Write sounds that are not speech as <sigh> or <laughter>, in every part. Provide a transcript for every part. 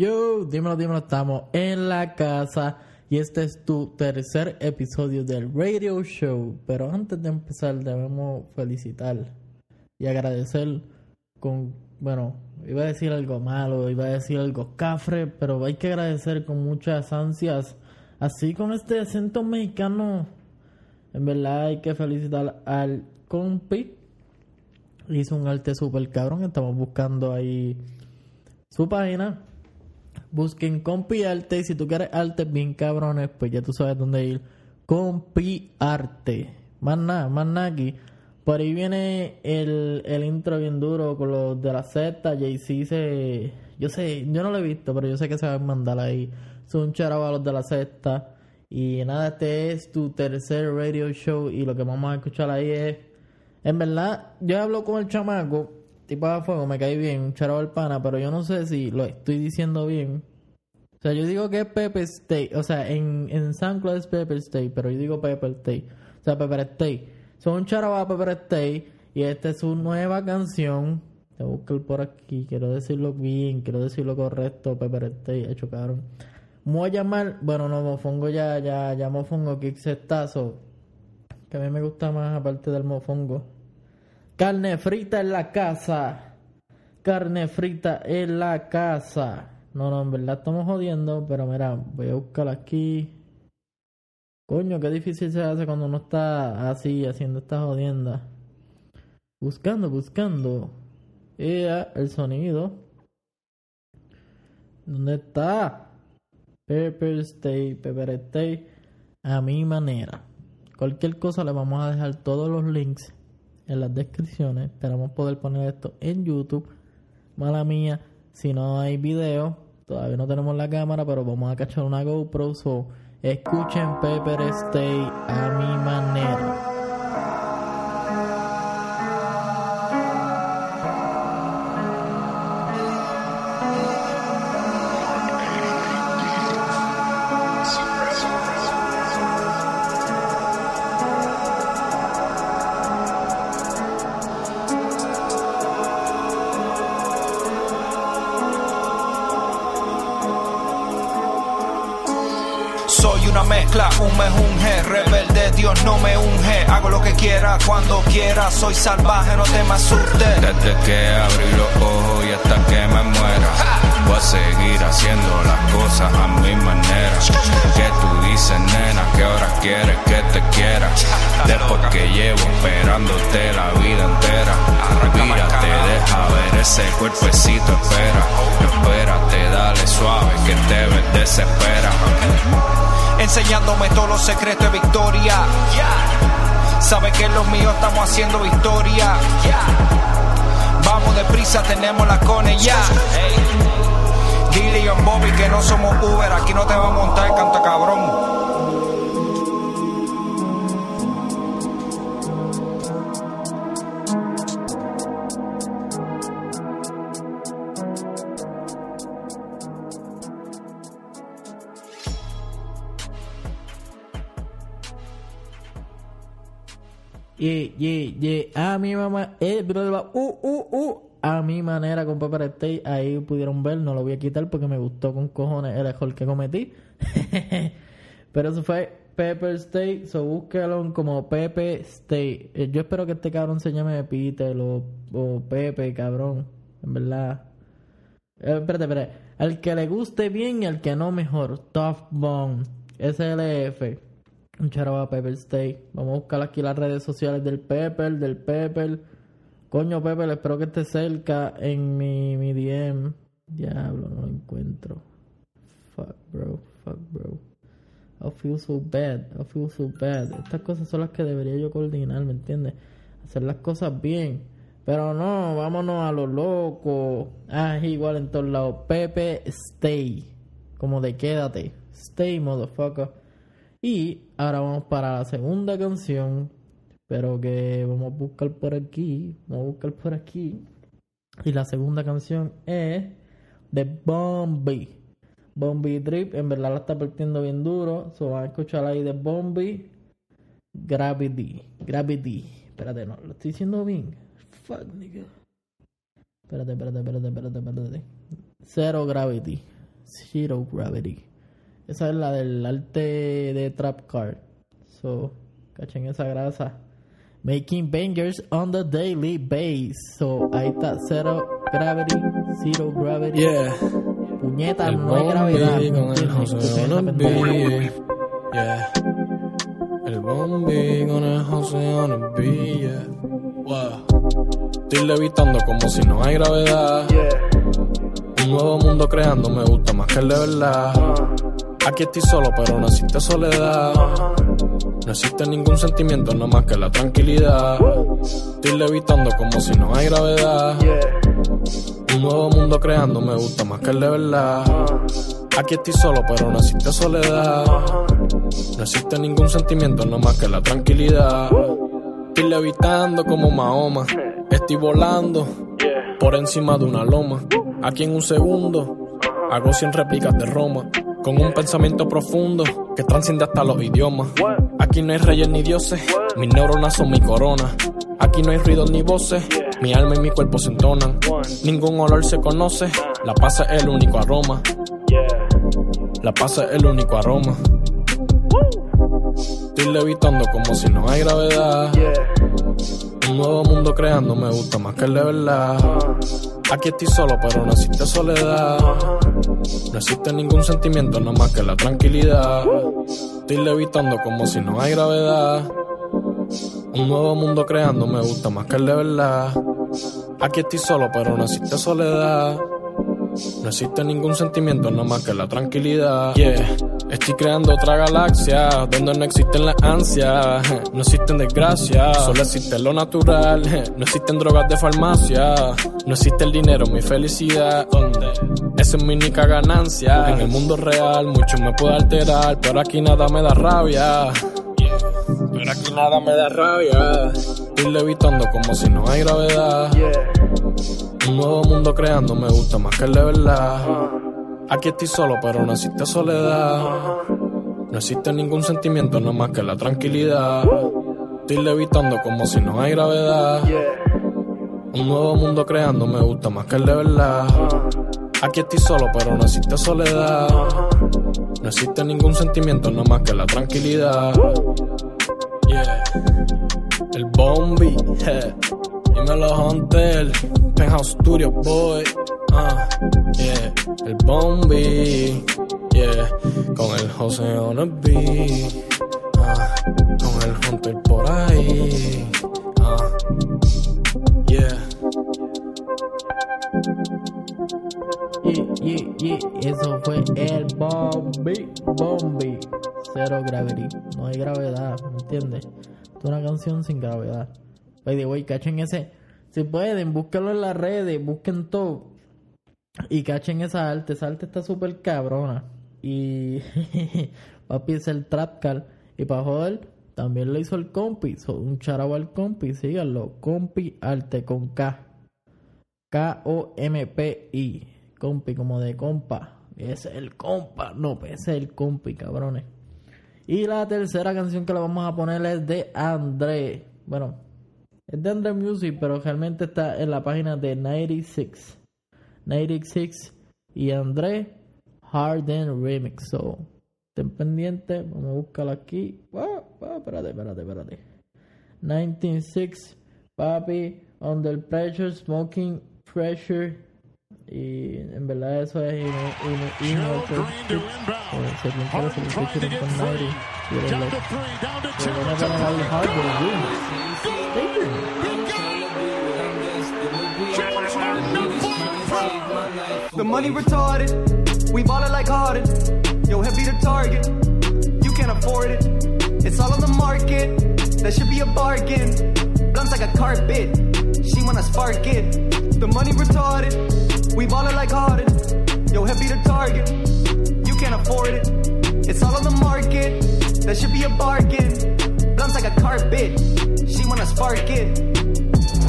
Yo, dímelo, dímelo, estamos en la casa y este es tu tercer episodio del radio show. Pero antes de empezar debemos felicitar y agradecer con, bueno, iba a decir algo malo, iba a decir algo cafre, pero hay que agradecer con muchas ansias. Así con este acento mexicano, en verdad hay que felicitar al compi. Hizo un arte super cabrón, estamos buscando ahí su página Busquen Compi Arte. Y si tú quieres arte bien cabrones, pues ya tú sabes dónde ir. Compi Arte. Más nada, más nada aquí. Por ahí viene el, el intro bien duro con los de la Z. JC se. Yo sé, yo no lo he visto, pero yo sé que se va a mandar ahí. Son charaba a los de la Z. Y nada, este es tu tercer radio show. Y lo que vamos a escuchar ahí es. En verdad, yo hablo con el chamaco tipo de fuego me cae bien, un charo al pana, pero yo no sé si lo estoy diciendo bien. O sea, yo digo que es Pepper State, o sea, en, en San Claude es Pepper State, pero yo digo Pepper State, o sea, Pepper State. Son un charo a Pepper State y esta es su nueva canción. Te busco por aquí, quiero decirlo bien, quiero decirlo correcto, Pepper State, hecho cabrón. Voy a llamar, bueno, no, mofongo ya, ya, ya mofongo Kickstartazo, que a mí me gusta más aparte del mofongo. Carne frita en la casa. Carne frita en la casa. No, no, en verdad estamos jodiendo, pero mira, voy a buscar aquí. Coño, qué difícil se hace cuando uno está así, haciendo esta jodienda. Buscando, buscando. Ea, el sonido. ¿Dónde está? Pepper Stay, Pepper Stay. A mi manera. Cualquier cosa le vamos a dejar todos los links en las descripciones. Esperamos poder poner esto en YouTube. Mala mía, si no hay video, todavía no tenemos la cámara, pero vamos a cachar una GoPro. So, escuchen Pepper Stay a mi manera. Un me rebelde, Dios no me unge. Hago lo que quiera, cuando quiera, soy salvaje, no te me asustes. Desde que abrí los ojos y hasta que me muera, voy a seguir haciendo las cosas a mi manera. Que tú dices, nena, que ahora quieres que te quiera. Después que llevo esperándote la vida entera. Mírate, deja ver ese cuerpecito, espera. Espérate, dale suave, que te desespera enseñándome todos los secretos de victoria. Sabe que los míos estamos haciendo victoria. Vamos deprisa, tenemos la cone ya. Dile a Bobby que no somos Uber, aquí no te va a montar el canto cabrón. Yeah, yeah, yeah. A mi mamá, eh, uh, uh, uh. A mi manera con Pepper State. Ahí pudieron ver, no lo voy a quitar porque me gustó con cojones el error que cometí. <laughs> Pero eso fue Pepper State. So búsquelo como Pepe State. Eh, yo espero que este cabrón se llame Peter o, o Pepe, cabrón. En verdad. Eh, espérate, espérate. Al que le guste bien y al que no mejor. Tough Bone. SLF. Un charaba Pepper Stay. Vamos a buscar aquí las redes sociales del Pepper, del Pepper. Coño, Pepper, espero que esté cerca en mi, mi DM. Diablo, no lo encuentro. Fuck, bro. Fuck, bro. I feel so bad. I feel so bad. Estas cosas son las que debería yo coordinar, ¿me entiendes? Hacer las cosas bien. Pero no, vámonos a lo loco. Ah, es igual en todos lados. Pepe Stay. Como de quédate. Stay, motherfucker. Y ahora vamos para la segunda canción. Pero que vamos a buscar por aquí. Vamos a buscar por aquí. Y la segunda canción es de Bombi. Bombi Drip. En verdad la está partiendo bien duro. So van a escuchar ahí de Bombi. Gravity. Gravity. Espérate, no, lo estoy diciendo bien. Fuck, nigga. Espérate, espérate, espérate, espérate, espérate. Zero Gravity. Zero Gravity. Esa es la del arte de Trap Card. So, cachen esa grasa. Making bangers on the daily base. So, ahí está Zero Gravity, Zero Gravity. Yeah. Puñeta, El no hay gravedad. con el. José on beat. Yeah. El bombi con el José on the beat. Yeah. Wow. Estoy levitando como si no hay gravedad. Un nuevo mundo creando me gusta más que el de verdad. Aquí estoy solo, pero no existe soledad. No existe ningún sentimiento, no más que la tranquilidad. Estoy levitando como si no hay gravedad. Un nuevo mundo creando me gusta más que el de verdad. Aquí estoy solo, pero no existe soledad. No existe ningún sentimiento, no más que la tranquilidad. Estoy levitando como Mahoma. Estoy volando por encima de una loma. Aquí en un segundo hago 100 réplicas de Roma. Con un pensamiento profundo que trasciende hasta los idiomas. Aquí no hay reyes ni dioses, mis neuronas son mi corona. Aquí no hay ruidos ni voces, mi alma y mi cuerpo se entonan. Ningún olor se conoce, la paz es el único aroma. La paz es el único aroma. Estoy levitando como si no hay gravedad. Un nuevo mundo creando me gusta más que el de verdad. Aquí estoy solo, pero no existe soledad. No existe ningún sentimiento, no más que la tranquilidad. Estoy levitando como si no hay gravedad. Un nuevo mundo creando me gusta más que el de verdad. Aquí estoy solo, pero no existe soledad. No existe ningún sentimiento, no más que la tranquilidad. Estoy creando otra galaxia donde no existen las ansias, <laughs> no existen desgracias, solo existe lo natural, <laughs> no existen drogas de farmacia, no existe el dinero, mi felicidad, esa es mi única ganancia. En el mundo real mucho me puede alterar, pero aquí nada me da rabia. Pero aquí nada me da rabia. Estoy levitando como si no hay gravedad. Un nuevo mundo creando me gusta más que el de verdad. Aquí estoy solo, pero no existe soledad. No existe ningún sentimiento, no más que la tranquilidad. Estoy levitando como si no hay gravedad. Un nuevo mundo creando me gusta más que el de verdad. Aquí estoy solo, pero no existe soledad. No existe ningún sentimiento, no más que la tranquilidad. El Bombi, <laughs> yeah. Dímelo Hunter, Penthouse Studio Boy, ah, yeah. El Bombi, yeah. Con el José on the beat, ah, con el Hunter por ahí, ah, yeah. Y, y, y eso fue el Bombi, Bombi. Cero gravity. No hay gravedad, ¿me entiendes? Es una canción sin gravedad. By the way, cachen ese. Si pueden, búsquenlo en las redes, busquen todo. Y cachen esa arte. Esa arte está súper cabrona. Y <laughs> papi es el trap car. Y para joder, también lo hizo el compi. So, un charabo al compi, síganlo. Compi arte con K. K-O-M-P-I. Compi, como de compa. Es el compa. No, es el compi, cabrones. Y la tercera canción que le vamos a poner es de André. Bueno, es de André Music, pero realmente está en la página de 96. 96 y André Harden Remix. So, estén pendientes. Vamos a buscarla aquí. Ah, espérate, espérate, espérate. 196 Papi, Under Pressure, Smoking Pressure. Y en verdad eso es se se lo con y like. A ganar al Harden The money retarded. We ballin' like Harden. Yo, heavy the target. You can't afford it. It's all on the market. That should be a bargain. Blunts like a carpet. She wanna spark it. The money retarded. We ballin' like Harden. Yo, heavy the target. You can't afford it. It's all on the market. That should be a bargain. Blunts like a carpet. She wanna spark it.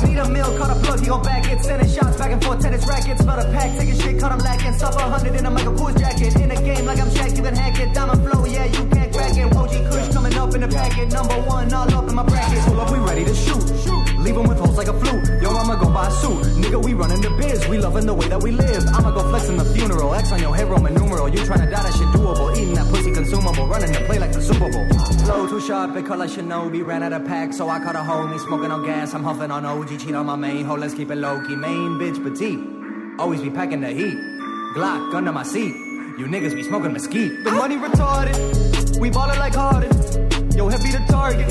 Need a meal, caught a plug, he gon' back it. Sending shots back and forth, tennis rackets. Smell the pack, taking shit, caught him lacking. Suffer a hundred in a Michael Kors jacket. In the game like I'm Shaq, you can hack it. Diamond flow, yeah, you can't crack it. OG Kush coming up in the packet. Number one, all up in my bracket. Pull up, we ready to shoot. shoot. Leave 'em with holes like a flu. Yo, I'ma go buy a suit. Nigga, we running the biz, we loving the way that we live. I'ma go flex in the funeral. X on your head, Roman numeral. You tryna die, that shit doable. Eating that pussy consumable. Running the play like the Super Bowl. Flow too sharp, it like Shinobi. Ran out of pack, so I caught a homie. Smoking on gas, I'm huffing on OG. Cheat on my main hoe, let's keep it low key. Main bitch petite. Always be packing the heat. Glock under my seat. You niggas be smoking mesquite. The money retarded. We ballin' like Harden. Yo, heavy the target.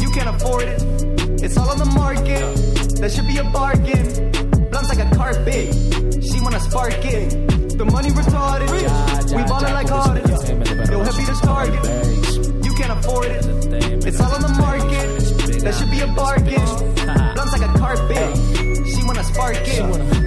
You can't afford it. It's all on the market. That should be a bargain. Blunts like a carpet. She wanna spark it. The money retarded. We ballin' like Harden. Yo, heavy the target. You can't afford it. It's all on the market. That should be a bargain. Blunts like a carpet. She wanna spark it.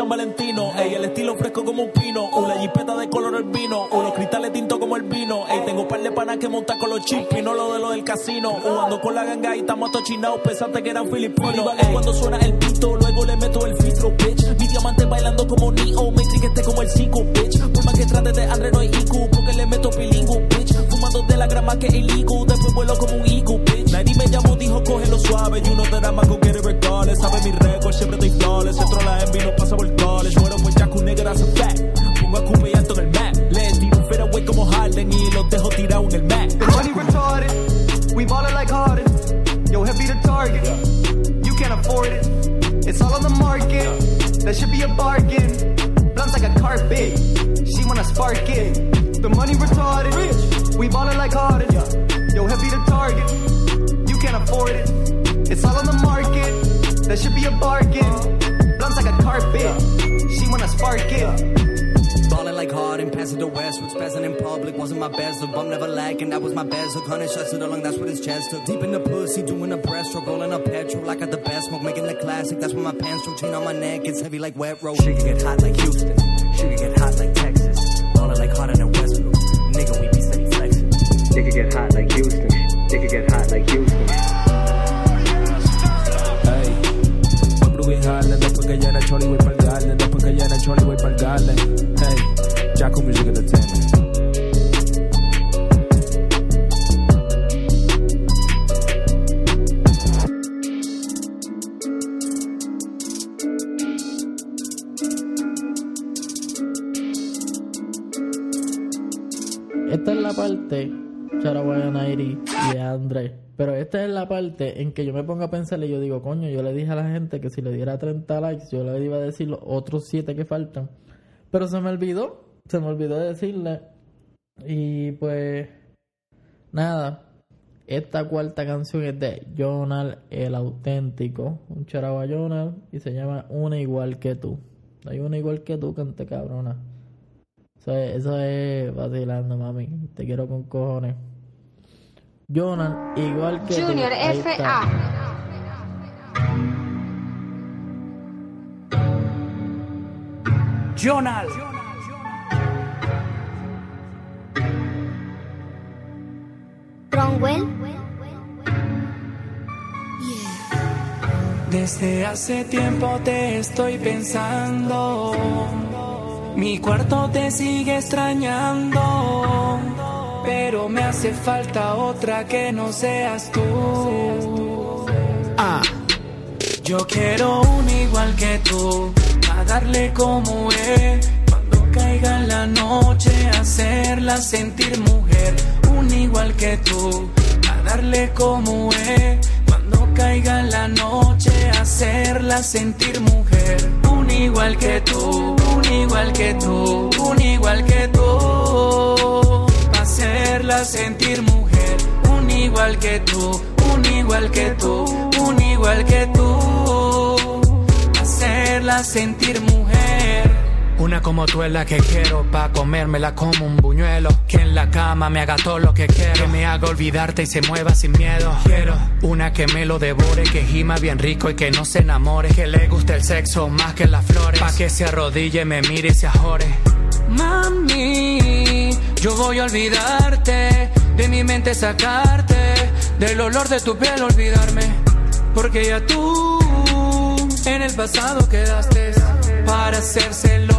San Valentino, ey, el estilo fresco como un pino, una jipeta de color albino, unos cristales tintos como el vino, ey, tengo par de panas que montar con los chips y no lo de lo del casino, jugando con la ganga y estamos atochinados, pensaste que eran filipinos, cuando suena el pito, luego le meto el filtro, bitch, mi diamante bailando como Neo, Matrix este como el psico, bitch, por más que trate de Andre no hay IQ, porque le meto pilingu, bitch, fumando de la grama que el IQ, después vuelo como un IQ, bitch, nadie me llamó, dijo cógelo suave, you know that I'm a go get it regardless, sabe mi récord, siempre estoy flawless, entro la envy, no pasa por Harden y los dejo tirado en el mat. The money retarded. We ballin' like Harden. Yo, heavy the target. You can't afford it. It's all on the market. That should be a bargain. Blunts like a carpet. She wanna spark it. The money retarded. We ballin' like Harden. Yo, heavy the target. You can't afford it. It's all on the market. That should be a bargain. Blunts like a carpet. She wanna spark it. Like Harden, passing the Westwards, passing in public. Wasn't my best but I'm never lacking. That was my best look. Hundred shots to the lung, that's what his chest took. Deep in the pussy, doing a breaststroke, rolling up petrol. I got the best smoke, making the classic. That's when my pants stroke, chain on my neck, it's heavy like wet rope. She can get hot like Houston, she can get hot like Texas. Ballin' like Harden and Westbrook, nigga, we be steady flexing. They could get hot like Houston. They could get hot like Houston. Ey, voy por Green Harlem, después que llena el choli voy pa'l garden, después que llena el choli voy pa'l garden. Hey, Jaco Music Entertainment. Esta es la parte, Charaguaya Nairi y Andrés. Pero esta es la parte en que yo me pongo a pensar y yo digo, coño, yo le dije a la gente que si le diera 30 likes, yo le iba a decir los otros 7 que faltan. Pero se me olvidó, se me olvidó decirle. Y pues, nada. Esta cuarta canción es de Jonal el auténtico, un charagua Jonal, y se llama Una igual que tú. Hay una igual que tú, cante cabrona. Eso es, eso es vacilando, mami. Te quiero con cojones. Jonal, igual que tú. Junior FA. Jonal. Desde hace tiempo te estoy pensando. Mi cuarto te sigue extrañando. Pero me hace falta otra que no seas tú. Ah. Yo quiero una igual que tú. A darle como es. Cuando caiga la noche, hacerla sentir mujer. Una igual que tú. A darle como es. Cuando caiga la noche, hacerla sentir mujer. Un igual que tú, un igual que tú, un igual que tú. Hacerla sentir mujer. Un igual que tú, un igual que tú, un igual que tú. Hacerla sentir mujer. Una como tú es la que quiero pa' comérmela como un buñuelo. Que en la cama me haga todo lo que quiero. Que me haga olvidarte y se mueva sin miedo. Quiero una que me lo devore, que gima bien rico y que no se enamore. Que le guste el sexo más que las flores. Pa' que se arrodille, me mire y se ajore. Mami, yo voy a olvidarte, de mi mente sacarte, del olor de tu piel olvidarme. Porque ya tú en el pasado quedaste para hacérselo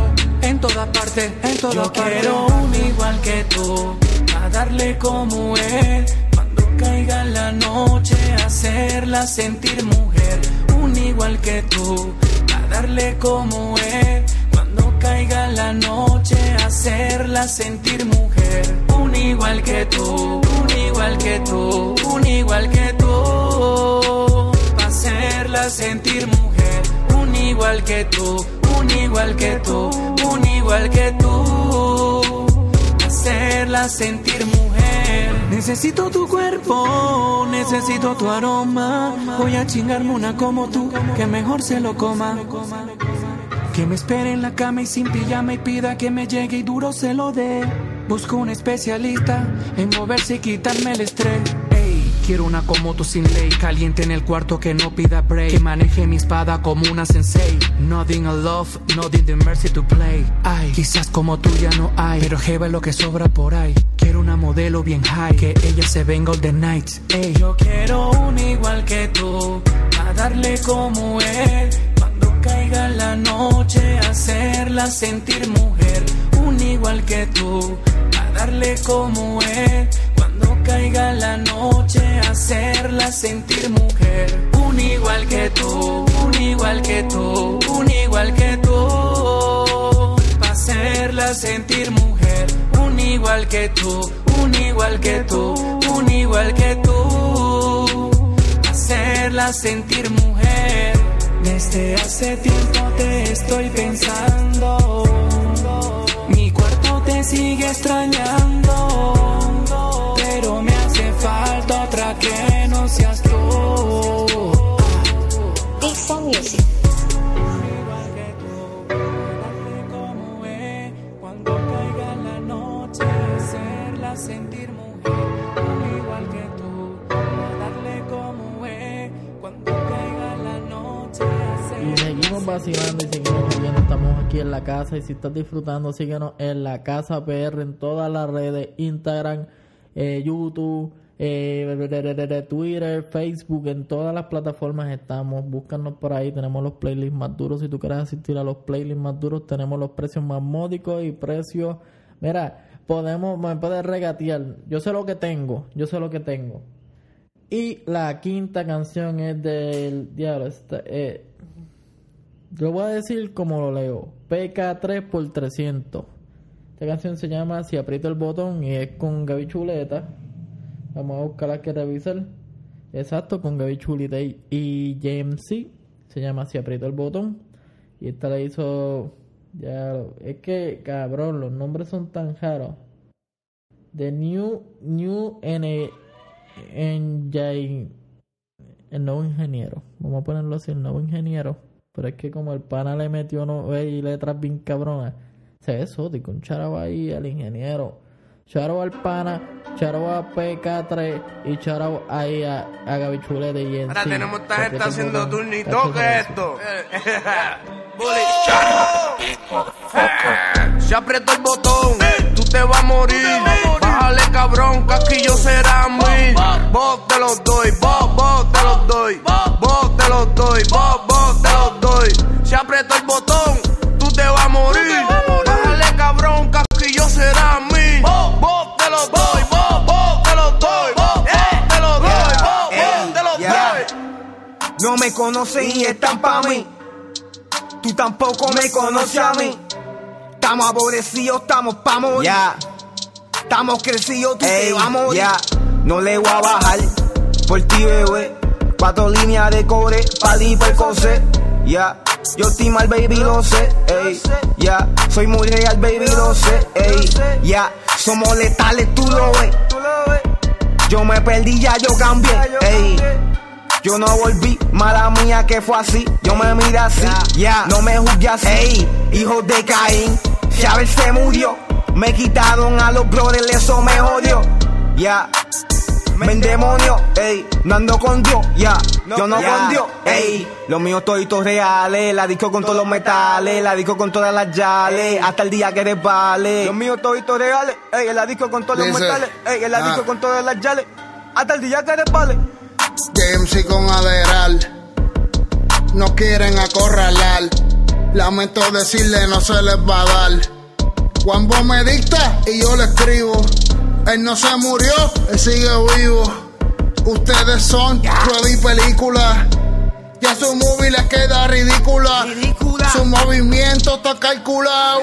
en toda parte, en toda Yo quiero un igual que tú, a darle como es. Cuando caiga la noche, hacerla sentir mujer. Un igual que tú, a darle como es. Cuando caiga la noche, hacerla sentir mujer. Un igual que tú, un igual que tú, un igual que tú. Hacerla sentir mujer. Un igual que tú, igual que tú, un igual que tú. Hacerla sentir mujer. Necesito tu cuerpo, necesito tu aroma. Voy a chingarme una como tú, que mejor se lo coma. Que me espere en la cama y sin pijama y pida que me llegue y duro se lo dé. Busco un especialista en moverse y quitarme el estrés. Quiero una como tú sin ley, caliente en el cuarto que no pida break. Que maneje mi espada como una sensei. Nothing a love, nothing the mercy to play. Ay, quizás como tú ya no hay, pero jeva lo que sobra por ahí. Quiero una modelo bien high, que ella se venga all the nights. Ey, yo quiero un igual que tú, a darle como es. Cuando caiga la noche, hacerla sentir mujer. Un igual que tú, a darle como es. Caiga la noche, hacerla sentir mujer. Un igual que tú, un igual que tú, un igual que tú. Pa' hacerla sentir mujer. Un igual que tú, un igual que tú, un igual que tú. Hacerla sentir mujer. Desde hace tiempo te estoy pensando. Mi cuerpo te sigue extrañando. Vacilando y seguimos. Estamos aquí en la casa. Y si estás disfrutando, síguenos en la casa PR en todas las redes: Instagram, eh, YouTube, eh, Twitter, Facebook. En todas las plataformas estamos. Búscanos por ahí. Tenemos los playlists más duros. Si tú quieres asistir a los playlists más duros, tenemos los precios más módicos y precios. Mira, podemos, me puedes regatear. Yo sé lo que tengo. Yo sé lo que tengo. Y la quinta canción es del diablo. Esta, eh, yo voy a decir como lo leo. PK3 por 300. Esta canción se llama Si aprieto el botón y es con Gaby Chuleta. Vamos a buscarla que revisar. Exacto, con Gaby Chuleta y, JMC. Se llama Si aprieto el botón. Y esta la hizo... Ya, es que, cabrón, los nombres son tan raros. The New, New N, Engine, el nuevo ingeniero. Vamos a ponerlo así, el nuevo ingeniero. Pero es que como el pana le metió no, ey, letras bien cabronas, se ve exótico. Un charabo ahí al ingeniero. Charabo al pana, charabo a PK3 y charabo ahí a, a Gaby Chuleta y en Ahora sí, tenemos esta gente tengo haciendo Tacho, ¿qué es esto? <laughs> Se apretó el botón, tú te vas a morir. Bájale cabrón, que aquí yo será mí. Vos te los doy, vos, vos te los doy. Vos te los doy, vos, vos te los doy. Se apretó el botón, tú te vas a morir. Bájale cabrón, yo será mí. Vos te los doy, vos, vos te los doy. Vos te los doy, vos, vos te Yeah. doy. No me conocen y están pa' mí. Tú tampoco me conoces a mí. Estamos aborrecidos, estamos pa' morir. Estamos crecidos, tú te vas a morir. No le voy a bajar por ti, bebé. Cuatro líneas de cobre, pa' el coser. Ya, yo estoy mal, baby, lo sé. Ey, ya, soy muy real, baby, lo sé. Ey, ya, somos letales, tú lo ves. Yo me perdí, ya yo cambié. Ey, yo no volví, mala mía que fue así. Yo me miré así, ya, no me juzgué así. Ey, hijo de Caín, Chávez se murió. Me quitaron a los brothers, eso me jodió. Ya, me endemonio, ey, no ando con Dios, ya, yo no con Dios, ey, los míos toditos reales, la disco con todos los metales, la disco con todas las yales, hasta el día que vale. Los míos toditos reales, ey, la disco con todos los metales, ey, la ah. disco con todas las yales, hasta el día que vale. JMC con Aderal. No quieren acorralar. Lamento decirle, no se les va a dar. Juan Bo me dicta y yo le escribo. Él no se murió, él sigue vivo. Ustedes son prueba y película. Ya su movie les queda ridícula. Su movimiento está calculado.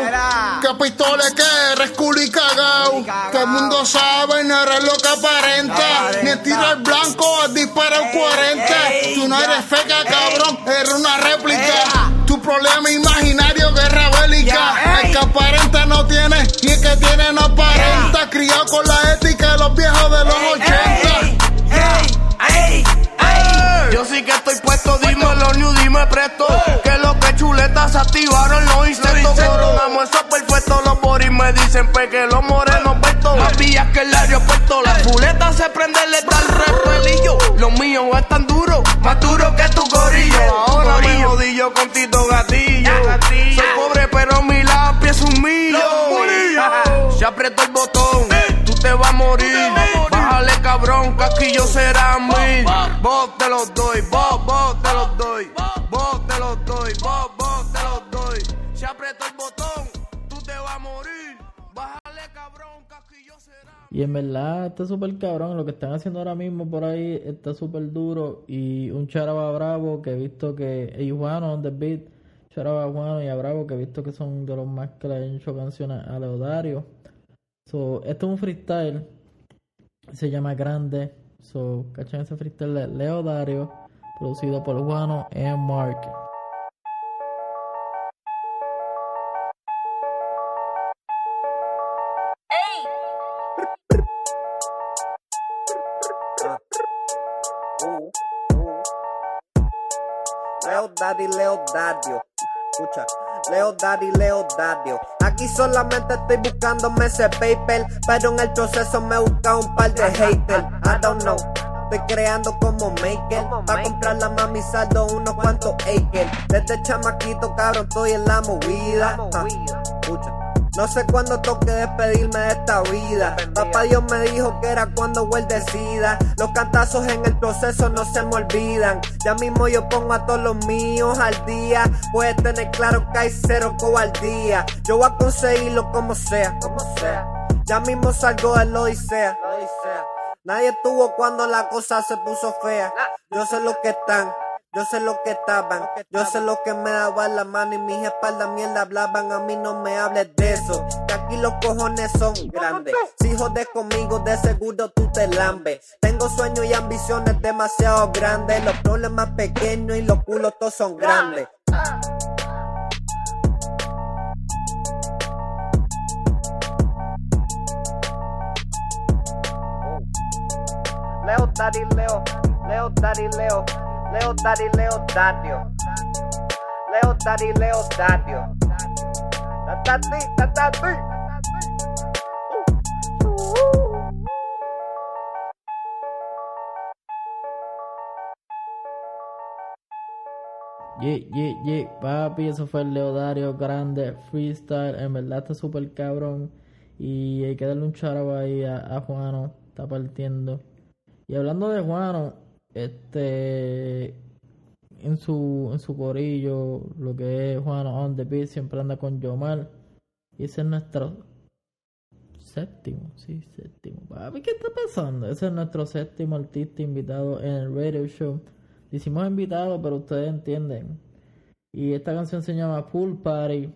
Que pistola que eres culo y cagao. Todo el mundo sabe, no eres lo que aparenta. Ni tiro al blanco, has disparado 40. Tú no eres feca, cabrón, eres una réplica. Tu problema imaginario, guerra bélica. El que aparenta tiene, y el que tiene no aparenta. Criado con la ética de los viejos de los 80. Yo sí que estoy puesto, dímelo, new, dime presto. Que lo que chuletas se activaron los insectos. Coronamos eso perfecto, los boris me dicen pe que los morenos puestos. Más vías que el aeropuerto, la fuleta se prende, le da el repelillo. Los míos están duros, más duros que tu corillo. Ahora me jodí yo con Tito Gatillo. Soy pobre, pero mi lápiz es un millo. Apretó el botón, tú te vas a morir. Bájale cabrón, yo será mil. Vos te los doy, vos, vos te los doy. Vos te los doy, vos, vos te los doy. Se apretó el botón, tú te vas a morir. Bájale cabrón, yo será. Y en verdad está súper cabrón. Lo que están haciendo ahora mismo por ahí está súper duro. Y un charaba bravo que he visto que. Y Juano on the beat. Charaba Juano y a Bravo que he visto que son de los más que le han hecho canciones a Leodario. So, esto es un freestyle. Se llama Grande. So, ¿cachan ese freestyle de Leodario? Producido por Juano y Mark. Leo Daddy, Leo Dadio. Escucha. Leo Daddy, Leo Dadio. Aquí solamente estoy buscándome ese paper, pero en el proceso me busca un par de haters. I don't know. Estoy creando como maker Pa' comprar la mami saldo unos cuantos acres Desde chamaquito cabrón estoy en la movida. No sé cuándo toque despedirme de esta vida. Papá Dios me dijo que era cuando él decida. Los cantazos en el proceso no se me olvidan. Ya mismo yo pongo a todos los míos al día. Puedes tener claro que hay cero cobardía. Yo voy a conseguirlo como sea, como sea. Ya mismo salgo del odisea. Nadie estuvo cuando la cosa se puso fea. Yo sé lo que están. Yo sé lo que estaban, yo sé lo que me daban la mano y mis espaldas mierda hablaban. A mí no me hables de eso, que aquí los cojones son grandes. Si jodes conmigo, de seguro tú te lambes. Tengo sueños y ambiciones demasiado grandes. Los problemas pequeños y los culos todos son grandes. Leo, Daddy, Leo, Leo, Daddy, Leo, Leo, Daddy, Leo, Dadio. Leo, Daddy, Leo, Dadio. Tatati, tatati. Yeah, yeah, yeah, papi, eso fue el Leodario Grande Freestyle. En verdad está súper cabrón. Y hay que darle un charo ahí a, a Juano. Está partiendo. Y hablando de Juano, este. En su, en su corillo, lo que es Juano on the beat, siempre anda con Yomar. Y ese es nuestro séptimo, sí, séptimo. Papi, ¿qué está pasando? Ese es nuestro séptimo artista invitado en el radio show. Hicimos invitado, pero ustedes entienden. Y esta canción se llama Pool Party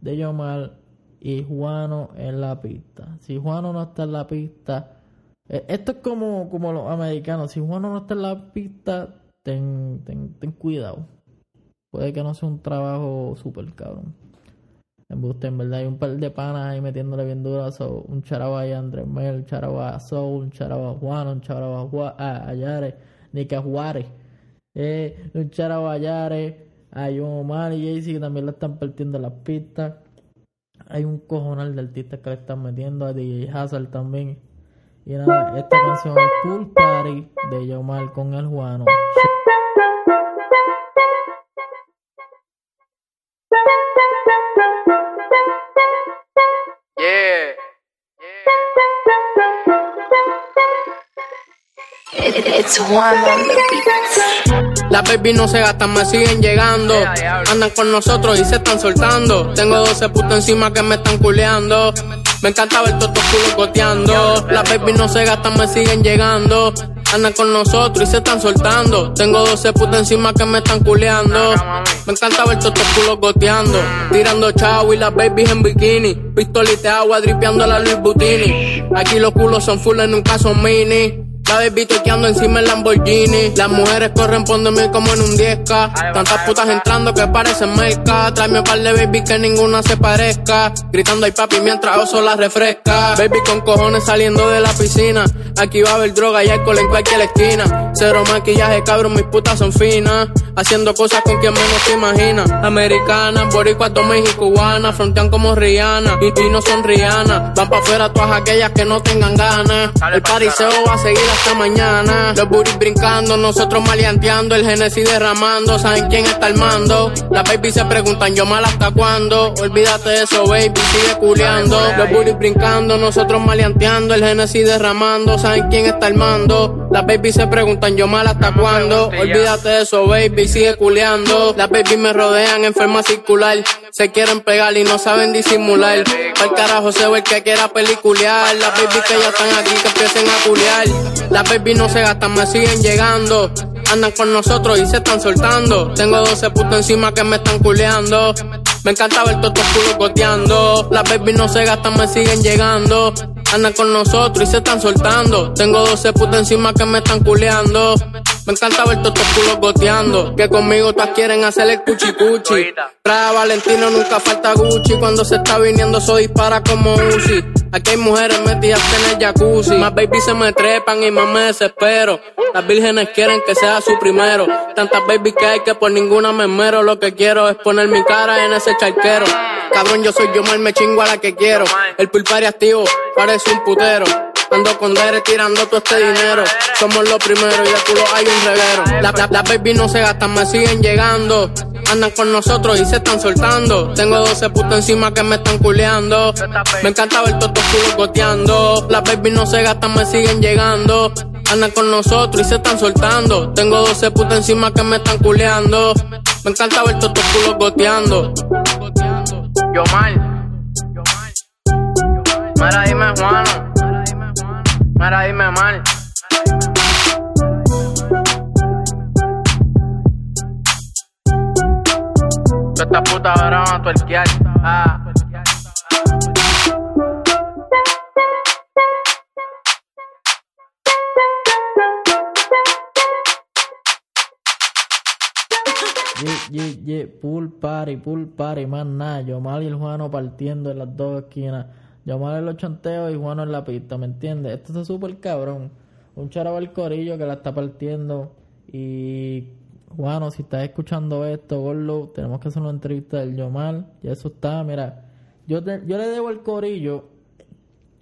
de Yomar y Juano en la pista. Si Juano no está en la pista, esto es como, como los americanos. Si Juano no está en la pista, ten, ten, ten cuidado. Puede que no sea un trabajo súper cabrón. Embuste, en verdad, hay un par de panas ahí metiéndole bien duro. So, un charaba a Andrés Mel, un charaba a Soul, un charaba a Juan, un charaba a, Juan, a, a Yare, Nica Juárez, eh, un charaba a Yare, hay un Omar y Jaycee que también le están partiendo las pistas. Hay un cojonal de artistas que le están metiendo a DJ Hazard también. Y nada, esta canción es Pool Party de Yomar con el Juano. Yeah. Las baby no se gastan, me siguen llegando. Andan con nosotros y se están soltando. Tengo 12 putos encima que me están culeando. Me encanta ver todos estos culos goteando. Las baby no se gastan, me siguen llegando. Andan con nosotros y se están soltando. Tengo 12 putas encima que me están culeando. Me encanta ver todos estos culos goteando. Tirando chavo y las babies en bikini. Pistolita agua dripeando la Louis Butini. Aquí los culos son full en un caso mini. La baby toqueando encima el Lamborghini. Las mujeres corren mí como en un 10K. Tantas putas entrando que parecen merca. Tráeme un par de baby que ninguna se parezca. Gritando ay papi mientras oso la refresca. Baby con cojones saliendo de la piscina. Aquí va a haber droga y alcohol en cualquier esquina. Cero maquillaje, cabrón, mis putas son finas. Haciendo cosas con quien menos te imagina. Americanas, boricuas, domes y cubanas. Frontean como Rihanna y, y no son Rihanna. Van pa' afuera todas aquellas que no tengan ganas. El pariseo va a seguir hasta mañana. Los booties brincando, nosotros maleanteando. El Genesis derramando, ¿saben quién está al mando? Las baby se preguntan, ¿yo mal hasta cuándo? Olvídate de eso, baby, sigue culeando. Los booties brincando, nosotros maleanteando. El Genesis derramando, ¿saben quién está al mando? Las baby se preguntan, ¿yo mal hasta cuándo? Olvídate de eso, baby, sigue culeando. Las baby me rodean en forma circular. Se quieren pegar y no saben disimular. Al carajo se ve el que quiera peliculear. Las baby que ya están aquí que empiecen a culear. Las baby no se gastan, me siguen llegando. Andan con nosotros y se están soltando. Tengo 12 putos encima que me están culeando. Me encanta ver todos estos culos goteando. Las baby no se gastan, me siguen llegando. Andan con nosotros y se están soltando. Tengo 12 putas encima que me están culeando. Me encanta ver todos estos culos goteando. Que conmigo todas quieren hacer el cuchi cuchi. Trae Valentino, nunca falta Gucci. Cuando se está viniendo, eso dispara como Uzi. Aquí hay mujeres metidas en el jacuzzi. Más baby se me trepan y más me desespero. Las vírgenes quieren que sea su primero. Tantas baby que hay que por ninguna me mero. Lo que quiero es poner mi cara en ese charquero. Cabrón, yo soy yo mal, me chingo a la que quiero. El pulpari activo, parece un putero. Ando con Dere tirando todo este dinero. Somos los primeros y el culo hay un reguero. Las la, la baby no se gastan, me siguen llegando. Andan con nosotros y se están soltando. Tengo 12 putas encima que me están culeando. Me encanta ver todos estos goteando. Las baby no se gastan, me siguen llegando. Andan con nosotros y se están soltando. Tengo 12 putas encima que me están culeando. Me encanta ver todos estos culos goteando. Yo mal. Mira, dime mal. Esta puta ahora van a tuerquear. Ah. Ye, ye, ye, pool party, pool party, más nada. Yomal y el Juano partiendo en las dos esquinas. Yomal en los chanteos y Juano en la pista, ¿me entiendes? Esto está súper cabrón. Un charabo al corillo que la está partiendo. Y Juano, si estás escuchando esto, Gorlo, tenemos que hacer una entrevista del Yomal. Y eso está, mira. Yo, te- yo le debo el corillo.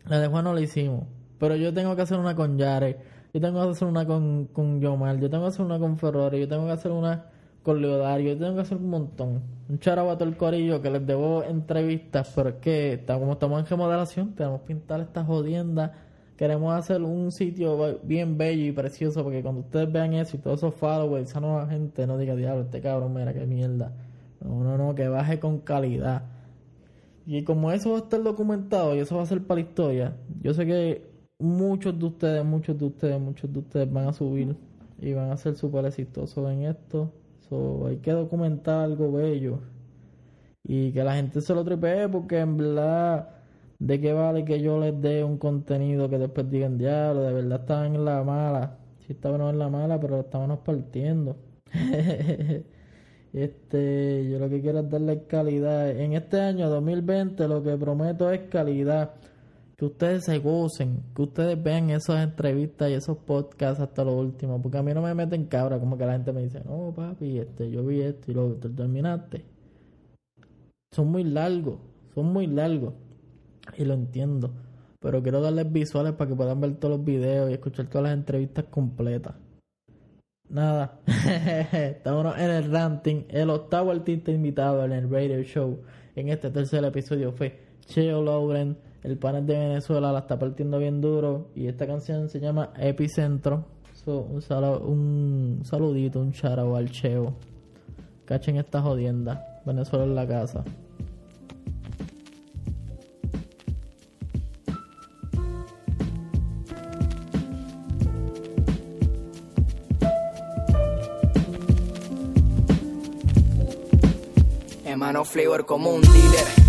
La de Juan no la hicimos. Pero yo tengo que hacer una con Yare. Yo tengo que hacer una con, con Yomar. Yo tengo que hacer una con Ferrari. Yo tengo que hacer una con Leodario. Yo tengo que hacer un montón. Un todo el corillo que les debo entrevistas. Pero es que estamos en remodelación, tenemos que pintar esta jodienda. Queremos hacer un sitio bien bello y precioso. Porque cuando ustedes vean eso y todos esos followers, esa nueva gente no diga, diablo, este cabrón, mira qué mierda. No, no, no, que baje con calidad. Y como eso va a estar documentado y eso va a ser para la historia, yo sé que muchos de ustedes, muchos de ustedes, muchos de ustedes van a subir y van a ser súper exitosos en esto. So, hay que documentar algo bello y que la gente se lo tripee porque en verdad, ¿de qué vale que yo les dé un contenido que después digan, diablo, de verdad estaban en la mala? Sí estábamos en la mala, pero estábamos partiendo. <laughs> Este, yo lo que quiero es darle calidad. En este año 2020 lo que prometo es calidad. Que ustedes se gocen, que ustedes vean esas entrevistas y esos podcasts hasta lo último. Porque a mí no me meten cabra, como que la gente me dice, no papi, este, yo vi esto y lo ¿te terminaste. Son muy largos, son muy largos. Y lo entiendo. Pero quiero darles visuales para que puedan ver todos los videos y escuchar todas las entrevistas completas. Nada, <laughs> estamos en el ranting. El octavo artista invitado en el radio show en este tercer episodio fue Cheo Lauren. El panel de Venezuela la está partiendo bien duro. Y esta canción se llama Epicentro. Un, saludo, un saludito, un charao al cheo. Cachen esta jodienda. Venezuela en la casa. Hermano Flavor como un dealer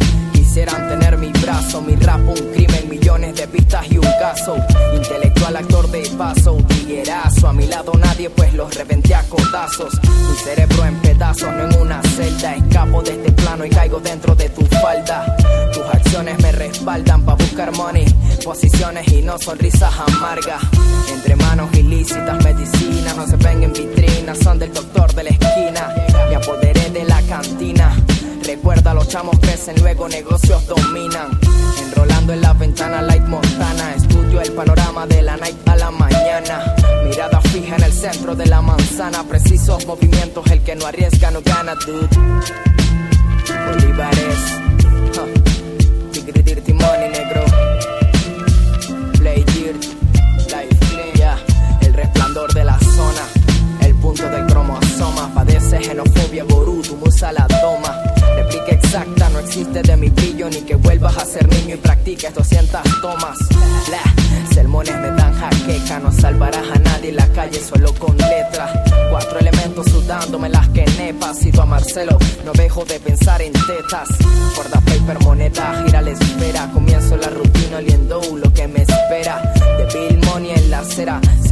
Quisieran tener mi brazo, mi rap un crimen, millones de pistas y un caso. Intelectual actor de paso, tiguerazo. A mi lado nadie, pues los reventé a cotazos. Mi cerebro en pedazos, no en una celda. Escapo de este plano y caigo dentro de tu falda. Tus acciones me respaldan pa' buscar money, posiciones y no sonrisas amargas. Entre manos ilícitas, medicinas no se ven en vitrinas, son del doctor de la esquina. Me apoderé de la cantina. Recuerda, los chamos crecen, luego negocios dominan. Enrolando en la ventana, Light Montana. Estudio el panorama de la night a la mañana. Mirada fija en el centro de la manzana. Precisos movimientos, el que no arriesga no gana, dude. Bolívares. Huh. Existe de mi brillo. Ni que vuelvas a ser niño y practiques 200 tomas. La, sermones me dan jaqueca. No salvarás a nadie en la calle solo con letras. Cuatro elementos sudándome las que nepas. Cito a Marcelo, no dejo de pensar en tetas. Guarda paper, moneda, gira la esfera. Comienzo la rutina oliendo lo que me espera. De Bill Money Se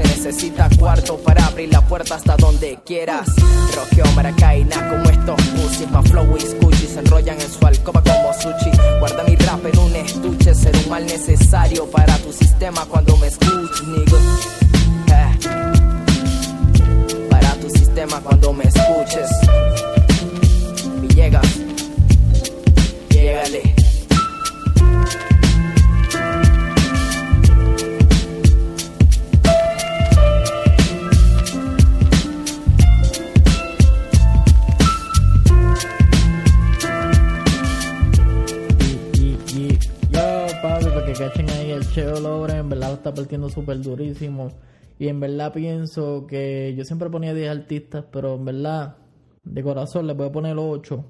necesita cuarto para abrir la puerta hasta donde quieras. Roqueo, maracaína como estos pussy. Pa' flow y scoochie se enrollan en su alcoba como sushi. Guarda mi rap en un estuche. Ser un mal necesario para tu sistema cuando me escuches, nigga. Eh. Para tu sistema cuando me escuches. Villegas, llégale. Partiendo súper durísimo. Y en verdad pienso que yo siempre ponía 10 artistas, pero en verdad, de corazón le voy a poner 8.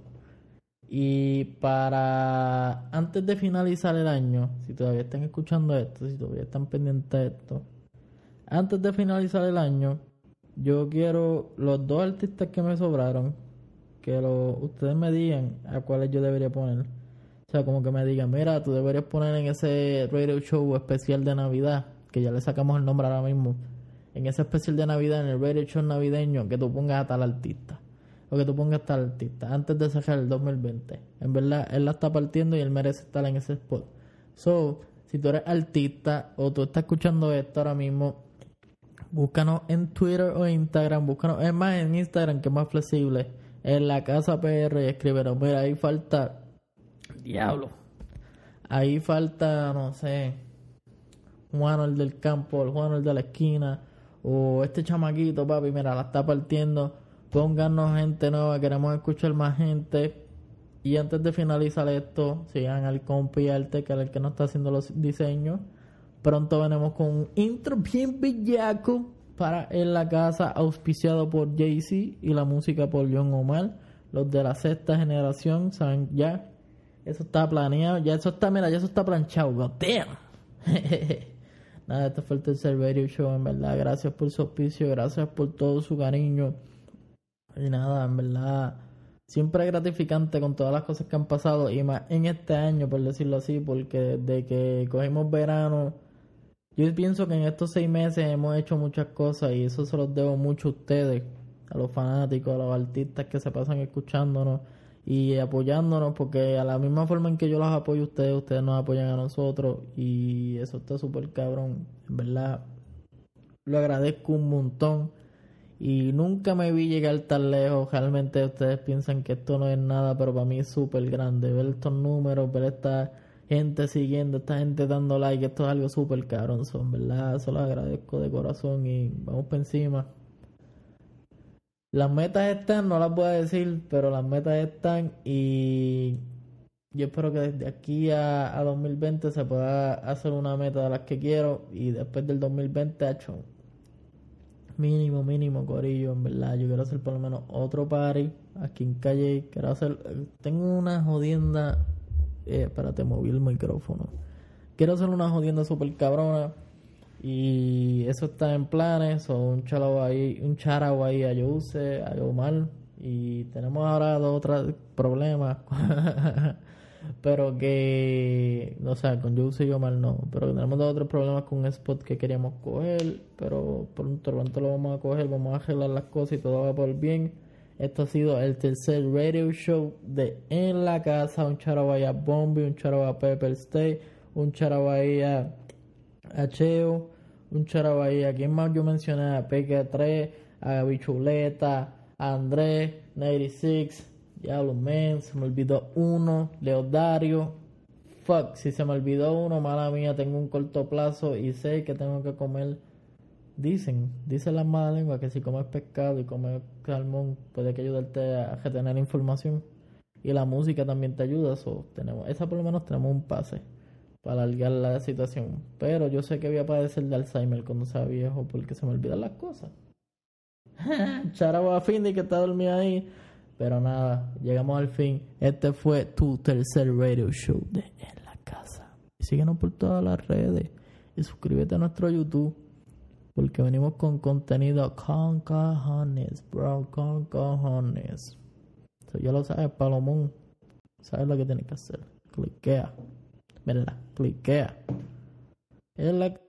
Y para antes de finalizar el año, si todavía están escuchando esto, si todavía están pendientes de esto, antes de finalizar el año, yo quiero los dos artistas que me sobraron, que lo, ustedes me digan a cuáles yo debería poner. O sea, como que me digan, mira, tú deberías poner en ese radio show especial de Navidad, que ya le sacamos el nombre ahora mismo, en ese especial de Navidad, en el radio show navideño, que tú pongas a tal artista. O que tú pongas a tal artista, antes de sacar el 2020. En verdad, él la está partiendo y él merece estar en ese spot. So, si tú eres artista o tú estás escuchando esto ahora mismo, búscanos en Twitter o Instagram, búscanos, es más en Instagram que es más flexible, en la casa PR y escríbenos, mira, ahí falta, diablo, ahí falta, no sé, Juan el del campo, el Juan el de la esquina, o este chamaquito, papi, mira, la está partiendo, pónganos gente nueva, queremos escuchar más gente. Y antes de finalizar esto, sigan al compi Arte, que es el que nos está haciendo los diseños. Pronto venimos con un intro bien bellaco para En la Casa, auspiciado por Jay-Z y la música por John Omar. Los de la sexta generación, saben ya. Eso está planeado, ya eso está, mira, ya eso está planchado. God damn. <laughs> Nada, este fue el tercer radio show, en verdad. Gracias por su auspicio, gracias por todo su cariño. Y nada, en verdad, siempre es gratificante con todas las cosas que han pasado. Y más en este año, por decirlo así, porque desde que cogimos verano, yo pienso que en estos seis meses hemos hecho muchas cosas y eso se los debo mucho a ustedes, a los fanáticos, a los artistas que se pasan escuchándonos y apoyándonos, porque a la misma forma en que yo los apoyo a ustedes, ustedes nos apoyan a nosotros y eso está súper cabrón, en verdad. Lo agradezco un montón y nunca me vi llegar tan lejos, realmente ustedes piensan que esto no es nada, pero para mí es súper grande, ver estos números, ver esta gente siguiendo, esta gente dando like, esto es algo súper cabrón, son verdad, eso lo agradezco de corazón y vamos por encima. Las metas están, no las voy a decir, pero las metas están y yo espero que desde aquí a, a 2020 se pueda hacer una meta de las que quiero y después del 2020 hecho mínimo, mínimo, corillo, en verdad. Yo quiero hacer por lo menos otro party aquí en calle. Quiero hacer, tengo una jodienda, eh, espérate, moví el micrófono. Quiero hacer una jodienda super cabrona y eso está en planes. O un charao ahí, un charao ahí a Yuse, a Omar y tenemos ahora dos otros problemas. <laughs> pero que, o sea, con Juice y yo mal no, pero tenemos dos otros problemas con un spot que queríamos coger, pero pronto, pronto lo vamos a coger, vamos a arreglar las cosas y todo va por bien. Esto ha sido el tercer radio show de En la Casa, un charabaya Bombi, un charabaya Pepper Stay, un charabaya Acheo, un charabaya, ¿quién más yo mencioné? A PK3, a Bichuleta, a Andrés, 96, Diablo, men, se me olvidó uno. Leodario. Fuck, si se me olvidó uno, mala mía, tengo un corto plazo y sé que tengo que comer. Dicen, dicen las malas lenguas que si comes pescado y comes salmón puede que ayudarte a retener información. Y la música también te ayuda. So, tenemos, esa por lo menos tenemos un pase para alargar la situación. Pero yo sé que voy a padecer de Alzheimer cuando sea viejo porque se me olvidan las cosas. <laughs> Charabo a Findy que está dormido ahí. Pero nada, llegamos al fin. Este fue tu tercer radio show de En la Casa. Síguenos por todas las redes. Y suscríbete a nuestro YouTube. Porque venimos con contenido con cojones, bro. Con cojones. So, ya lo sabes, Palomón. Sabes lo que tienes que hacer. Cliquea. sepeda klik ya elek